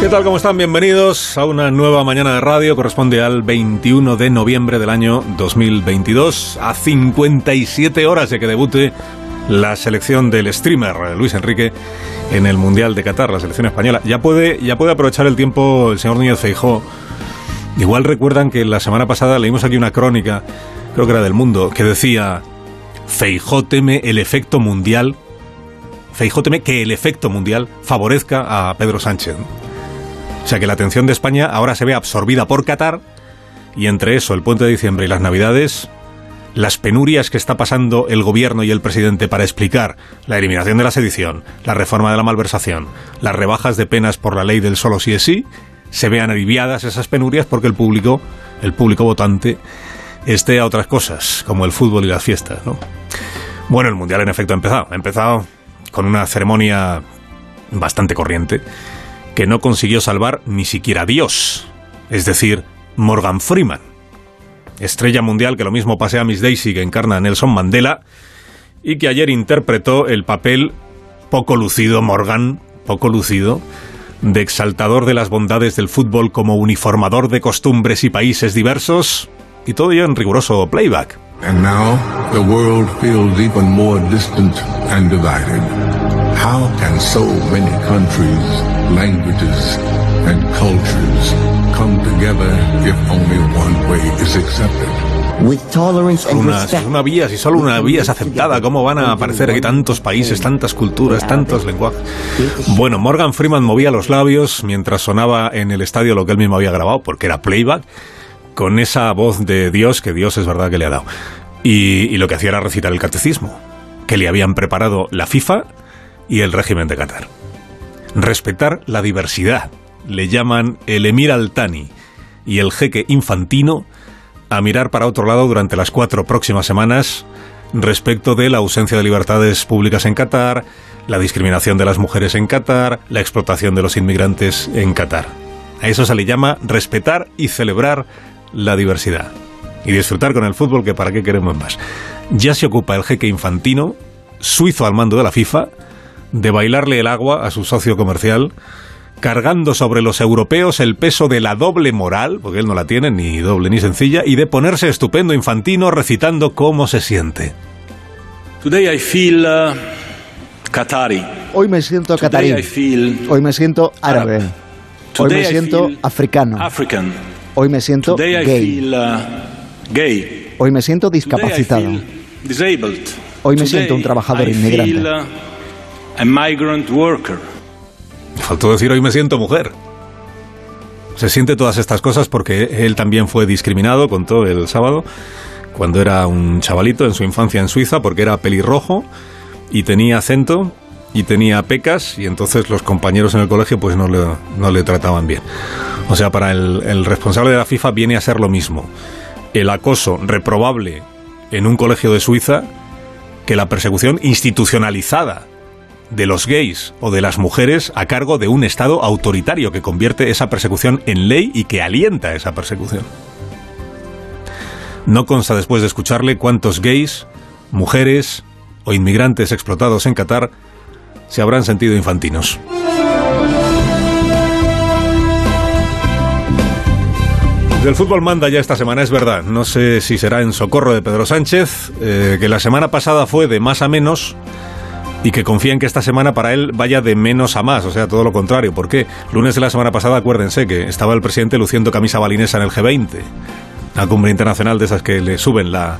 ¿Qué tal? ¿Cómo están? Bienvenidos a una nueva mañana de radio. Corresponde al 21 de noviembre del año 2022, a 57 horas de que debute la selección del streamer Luis Enrique en el Mundial de Qatar, la selección española. Ya puede, ya puede aprovechar el tiempo el señor Núñez Feijó. Igual recuerdan que la semana pasada leímos aquí una crónica, creo que era del Mundo, que decía Feijó teme el efecto mundial. Feijó teme que el efecto mundial favorezca a Pedro Sánchez. O sea que la atención de España ahora se ve absorbida por Qatar y entre eso, el puente de diciembre y las navidades, las penurias que está pasando el gobierno y el presidente para explicar la eliminación de la sedición, la reforma de la malversación, las rebajas de penas por la ley del solo sí es sí, se vean aliviadas esas penurias porque el público, el público votante, esté a otras cosas, como el fútbol y las fiestas, ¿no? Bueno, el Mundial en efecto ha empezado. Ha empezado con una ceremonia bastante corriente que no consiguió salvar ni siquiera Dios, es decir, Morgan Freeman, estrella mundial que lo mismo pasea a Miss Daisy que encarna a Nelson Mandela y que ayer interpretó el papel poco lucido, Morgan, poco lucido, de exaltador de las bondades del fútbol como uniformador de costumbres y países diversos, y todo ello en riguroso playback. And now the world feels even more distant and divided. How can so many countries, languages, and cultures come together if only one way is accepted? With tolerance and Una, una vía, si solo una vía es aceptada, ¿cómo van a aparecer aquí tantos países, tantas culturas, tantos lenguajes? Bueno, Morgan Freeman movía los labios mientras sonaba en el estadio lo que él mismo había grabado, porque era playback, con esa voz de Dios, que Dios es verdad que le ha dado. Y, y lo que hacía era recitar el catecismo, que le habían preparado la FIFA y el régimen de Qatar. Respetar la diversidad, le llaman el emir al-Thani y el jeque infantino a mirar para otro lado durante las cuatro próximas semanas respecto de la ausencia de libertades públicas en Qatar, la discriminación de las mujeres en Qatar, la explotación de los inmigrantes en Qatar. A eso se le llama respetar y celebrar la diversidad. Y disfrutar con el fútbol, que para qué queremos más. Ya se ocupa el jeque infantino, suizo al mando de la FIFA, de bailarle el agua a su socio comercial, cargando sobre los europeos el peso de la doble moral, porque él no la tiene ni doble ni sencilla, y de ponerse estupendo infantino recitando cómo se siente. Today I feel uh, Qatari. Hoy me siento Today I catarí. feel Hoy me siento árabe. Hoy Today me I siento feel africano. African. Hoy me siento Today I gay. feel uh, gay. Hoy me siento Today I discapacitado. feel disabled. Hoy me Today siento un trabajador I inmigrante. feel, uh, a migrant worker. Faltó decir hoy me siento mujer. Se siente todas estas cosas porque él también fue discriminado, contó el sábado, cuando era un chavalito en su infancia en Suiza, porque era pelirrojo y tenía acento y tenía pecas y entonces los compañeros en el colegio pues no le, no le trataban bien. O sea, para el, el responsable de la FIFA viene a ser lo mismo. El acoso reprobable en un colegio de Suiza que la persecución institucionalizada de los gays o de las mujeres a cargo de un Estado autoritario que convierte esa persecución en ley y que alienta esa persecución. No consta después de escucharle cuántos gays, mujeres o inmigrantes explotados en Qatar se habrán sentido infantinos. El fútbol manda ya esta semana, es verdad. No sé si será en socorro de Pedro Sánchez, eh, que la semana pasada fue de más a menos y que confía en que esta semana para él vaya de menos a más, o sea, todo lo contrario. ¿Por qué? Lunes de la semana pasada, acuérdense que estaba el presidente luciendo camisa balinesa en el G20, la cumbre internacional de esas que le suben la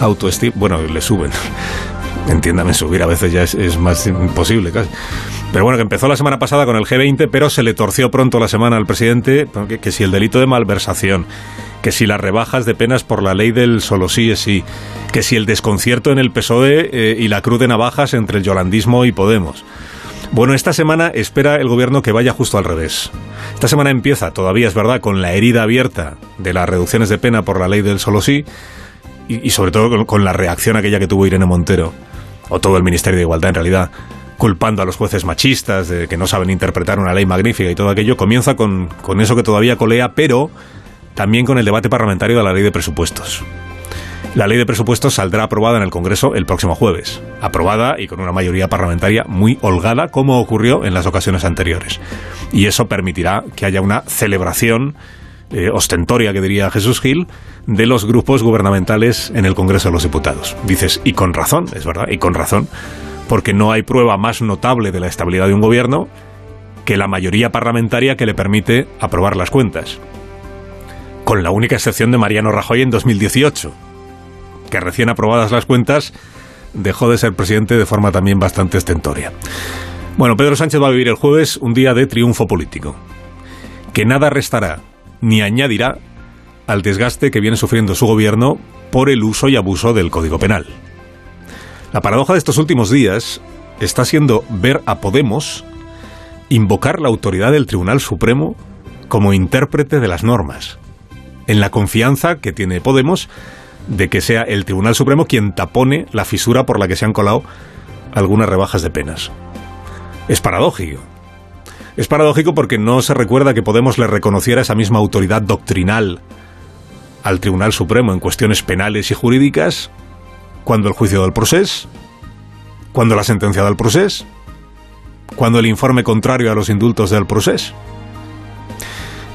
autoestima, bueno, le suben. Entiéndame, subir a veces ya es, es más imposible casi. Pero bueno, que empezó la semana pasada con el G20, pero se le torció pronto la semana al presidente, que, que si el delito de malversación, que si las rebajas de penas por la ley del solo sí es sí, que si el desconcierto en el PSOE eh, y la cruz de navajas entre el yolandismo y Podemos. Bueno, esta semana espera el gobierno que vaya justo al revés. Esta semana empieza, todavía es verdad, con la herida abierta de las reducciones de pena por la ley del solo sí y, sobre todo con, con la reacción aquella que tuvo Irene Montero, o todo el Ministerio de Igualdad en realidad, culpando a los jueces machistas de que no saben interpretar una ley magnífica y todo aquello, comienza con, con eso que todavía colea, pero también con el debate parlamentario de la ley de presupuestos. La ley de presupuestos saldrá aprobada en el Congreso el próximo jueves. Aprobada y con una mayoría parlamentaria muy holgada, como ocurrió en las ocasiones anteriores. Y eso permitirá que haya una celebración eh, ostentoria, que diría Jesús Gil, de los grupos gubernamentales en el Congreso de los Diputados. Dices, y con razón, es verdad, y con razón, porque no hay prueba más notable de la estabilidad de un gobierno que la mayoría parlamentaria que le permite aprobar las cuentas. Con la única excepción de Mariano Rajoy en 2018 que recién aprobadas las cuentas dejó de ser presidente de forma también bastante estentoria. Bueno, Pedro Sánchez va a vivir el jueves un día de triunfo político, que nada restará ni añadirá al desgaste que viene sufriendo su gobierno por el uso y abuso del Código Penal. La paradoja de estos últimos días está siendo ver a Podemos invocar la autoridad del Tribunal Supremo como intérprete de las normas, en la confianza que tiene Podemos de que sea el Tribunal Supremo quien tapone la fisura por la que se han colado algunas rebajas de penas. Es paradójico. Es paradójico porque no se recuerda que Podemos le reconociera esa misma autoridad doctrinal al Tribunal Supremo en cuestiones penales y jurídicas cuando el juicio del proceso, cuando la sentencia del proceso, cuando el informe contrario a los indultos del proceso.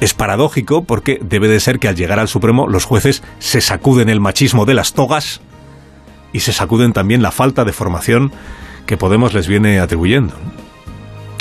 Es paradójico porque debe de ser que al llegar al Supremo los jueces se sacuden el machismo de las togas y se sacuden también la falta de formación que Podemos les viene atribuyendo.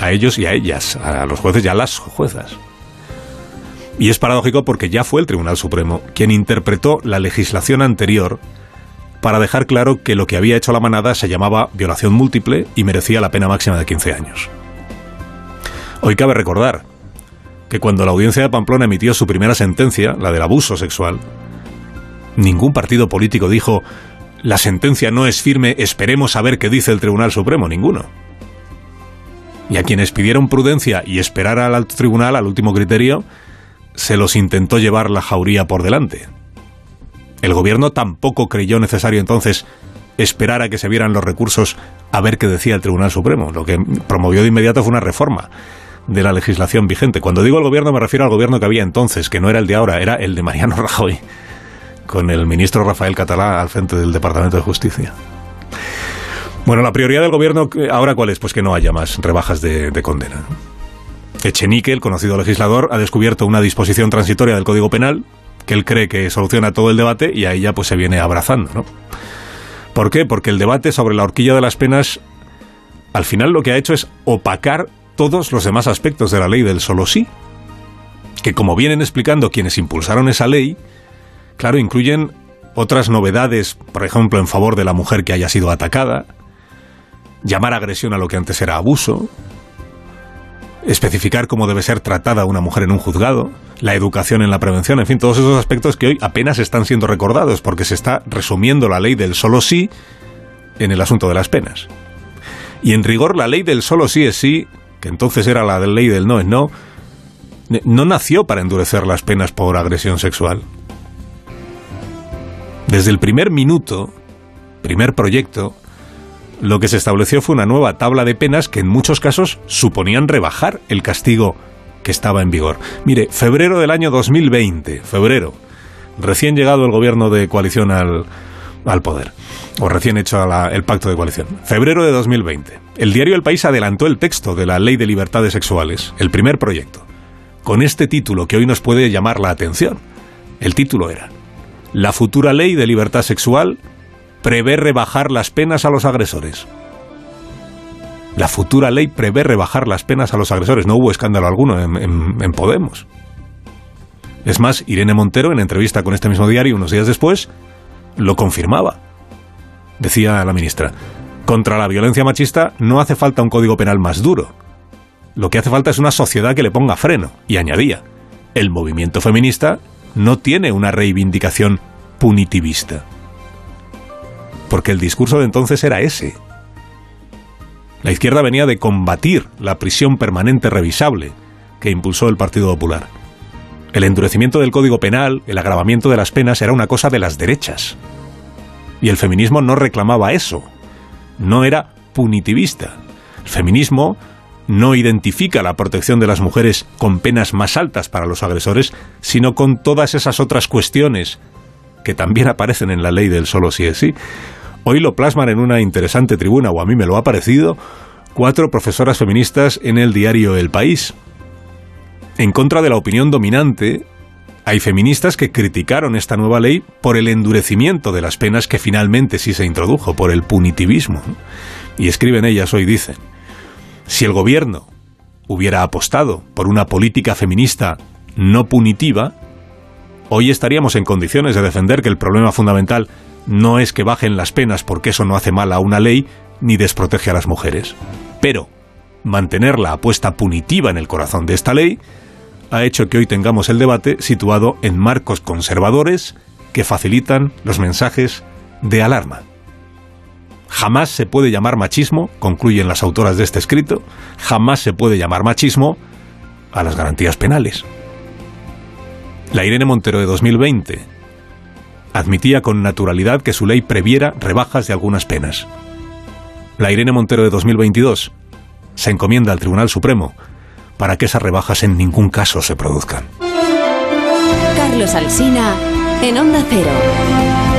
A ellos y a ellas, a los jueces y a las juezas. Y es paradójico porque ya fue el Tribunal Supremo quien interpretó la legislación anterior para dejar claro que lo que había hecho la manada se llamaba violación múltiple y merecía la pena máxima de 15 años. Hoy cabe recordar que cuando la audiencia de Pamplona emitió su primera sentencia, la del abuso sexual, ningún partido político dijo la sentencia no es firme, esperemos a ver qué dice el Tribunal Supremo, ninguno. Y a quienes pidieron prudencia y esperar al tribunal, al último criterio, se los intentó llevar la jauría por delante. El gobierno tampoco creyó necesario entonces esperar a que se vieran los recursos a ver qué decía el Tribunal Supremo. Lo que promovió de inmediato fue una reforma de la legislación vigente. Cuando digo el gobierno me refiero al gobierno que había entonces, que no era el de ahora, era el de Mariano Rajoy, con el ministro Rafael Catalá al frente del Departamento de Justicia. Bueno, la prioridad del gobierno ahora cuál es? Pues que no haya más rebajas de, condena. Echenique, el conocido legislador, ha descubierto una disposición transitoria del Código Penal que él cree que soluciona todo el debate y a ella pues se viene abrazando, ¿no? ¿Por qué? Porque el debate sobre la horquilla de las penas al final lo que ha hecho es opacar todos los demás aspectos de la ley del solo sí, que como vienen explicando quienes impulsaron esa ley, claro, incluyen otras novedades, por ejemplo, en favor de la mujer que haya sido atacada, llamar agresión a lo que antes era abuso, especificar cómo debe ser tratada una mujer en un juzgado, la educación en la prevención, en fin, todos esos aspectos que hoy apenas están siendo recordados porque se está resumiendo la ley del solo sí en el asunto de las penas. Y en rigor la ley del solo sí es sí que entonces era la ley del no es no, no nació para endurecer las penas por agresión sexual. Desde el primer minuto, primer proyecto, lo que se estableció fue una nueva tabla de penas que en muchos casos suponían rebajar el castigo que estaba en vigor. Mire, febrero del año 2020, febrero, recién llegado el gobierno de coalición al, al poder o recién hecho el pacto de coalición. Febrero de 2020. El diario El País adelantó el texto de la Ley de Libertades Sexuales, el primer proyecto, con este título que hoy nos puede llamar la atención. El título era La futura ley de libertad sexual prevé rebajar las penas a los agresores. La futura ley prevé rebajar las penas a los agresores. No hubo escándalo alguno en Podemos. Es más, Irene Montero, en entrevista con este mismo diario unos días después, lo confirmaba decía la ministra. Contra la violencia machista no hace falta un código penal más duro. Lo que hace falta es una sociedad que le ponga freno. Y añadía, el movimiento feminista no tiene una reivindicación punitivista. Porque el discurso de entonces era ese. La izquierda venía de combatir la prisión permanente revisable que impulsó el Partido Popular. El endurecimiento del Código Penal, el agravamiento de las penas era una cosa de las derechas. Y el feminismo no reclamaba eso. No era punitivista. El feminismo no identifica la protección de las mujeres con penas más altas para los agresores, sino con todas esas otras cuestiones que también aparecen en la ley del solo sí es sí. Hoy lo plasman en una interesante tribuna, o a mí me lo ha parecido, cuatro profesoras feministas en el diario El País. En contra de la opinión dominante, hay feministas que criticaron esta nueva ley por el endurecimiento de las penas que finalmente sí se introdujo, por el punitivismo. Y escriben ellas hoy, dicen, si el gobierno hubiera apostado por una política feminista no punitiva, hoy estaríamos en condiciones de defender que el problema fundamental no es que bajen las penas porque eso no hace mal a una ley ni desprotege a las mujeres. Pero mantener la apuesta punitiva en el corazón de esta ley ha hecho que hoy tengamos el debate situado en marcos conservadores que facilitan los mensajes de alarma. Jamás se puede llamar machismo, concluyen las autoras de este escrito, jamás se puede llamar machismo a las garantías penales. La Irene Montero de 2020 admitía con naturalidad que su ley previera rebajas de algunas penas. La Irene Montero de 2022 se encomienda al Tribunal Supremo para que esas rebajas en ningún caso se produzcan. Carlos Alsina en Onda Cero.